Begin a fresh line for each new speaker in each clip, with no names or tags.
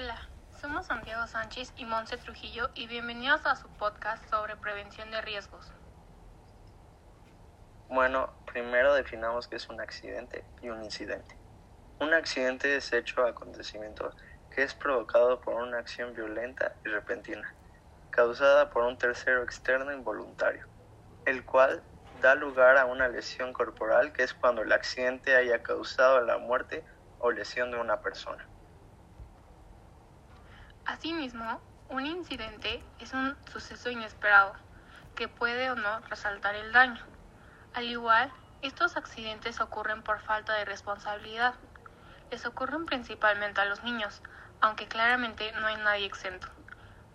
Hola, somos Santiago Sánchez y Monse Trujillo y bienvenidos a su podcast sobre prevención de riesgos.
Bueno, primero definamos qué es un accidente y un incidente. Un accidente es hecho o acontecimiento que es provocado por una acción violenta y repentina, causada por un tercero externo involuntario, el cual da lugar a una lesión corporal que es cuando el accidente haya causado la muerte o lesión de una persona.
Asimismo, un incidente es un suceso inesperado que puede o no resaltar el daño. Al igual, estos accidentes ocurren por falta de responsabilidad. Les ocurren principalmente a los niños, aunque claramente no hay nadie exento.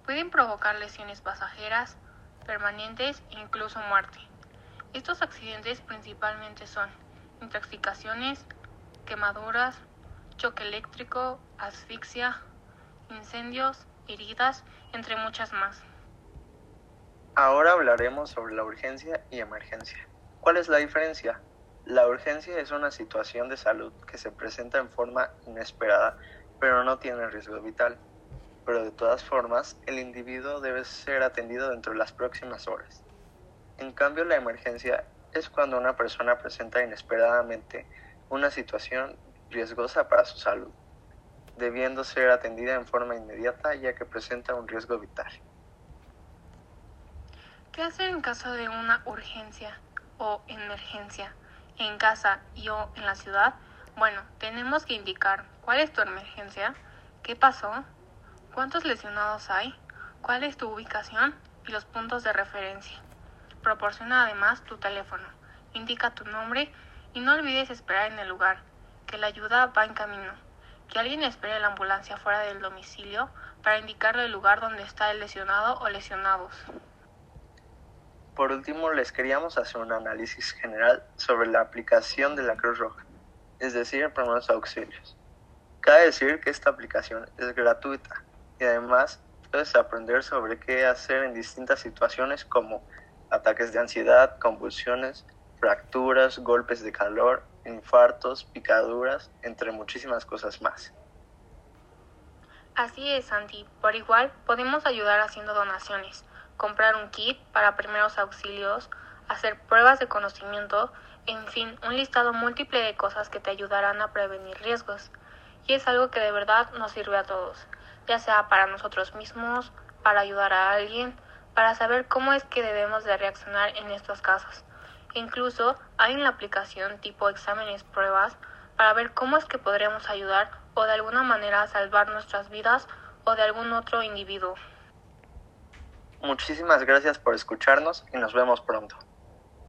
Pueden provocar lesiones pasajeras, permanentes e incluso muerte. Estos accidentes principalmente son intoxicaciones, quemaduras, choque eléctrico, asfixia, incendios, heridas, entre muchas más.
Ahora hablaremos sobre la urgencia y emergencia. ¿Cuál es la diferencia? La urgencia es una situación de salud que se presenta en forma inesperada, pero no tiene riesgo vital. Pero de todas formas, el individuo debe ser atendido dentro de las próximas horas. En cambio, la emergencia es cuando una persona presenta inesperadamente una situación riesgosa para su salud debiendo ser atendida en forma inmediata ya que presenta un riesgo vital.
¿Qué hacer en caso de una urgencia o emergencia en casa y o en la ciudad? Bueno, tenemos que indicar cuál es tu emergencia, qué pasó, cuántos lesionados hay, cuál es tu ubicación y los puntos de referencia. Proporciona además tu teléfono, indica tu nombre y no olvides esperar en el lugar, que la ayuda va en camino que alguien espere la ambulancia fuera del domicilio para indicarle el lugar donde está el lesionado o lesionados.
Por último, les queríamos hacer un análisis general sobre la aplicación de la Cruz Roja, es decir, primeros auxilios. Cabe decir que esta aplicación es gratuita y además puedes aprender sobre qué hacer en distintas situaciones como ataques de ansiedad, convulsiones, fracturas, golpes de calor, infartos, picaduras, entre muchísimas cosas más.
Así es, Santi. Por igual, podemos ayudar haciendo donaciones, comprar un kit para primeros auxilios, hacer pruebas de conocimiento, en fin, un listado múltiple de cosas que te ayudarán a prevenir riesgos. Y es algo que de verdad nos sirve a todos, ya sea para nosotros mismos, para ayudar a alguien, para saber cómo es que debemos de reaccionar en estos casos. Incluso hay en la aplicación tipo exámenes pruebas para ver cómo es que podremos ayudar o de alguna manera salvar nuestras vidas o de algún otro individuo.
Muchísimas gracias por escucharnos y nos vemos pronto.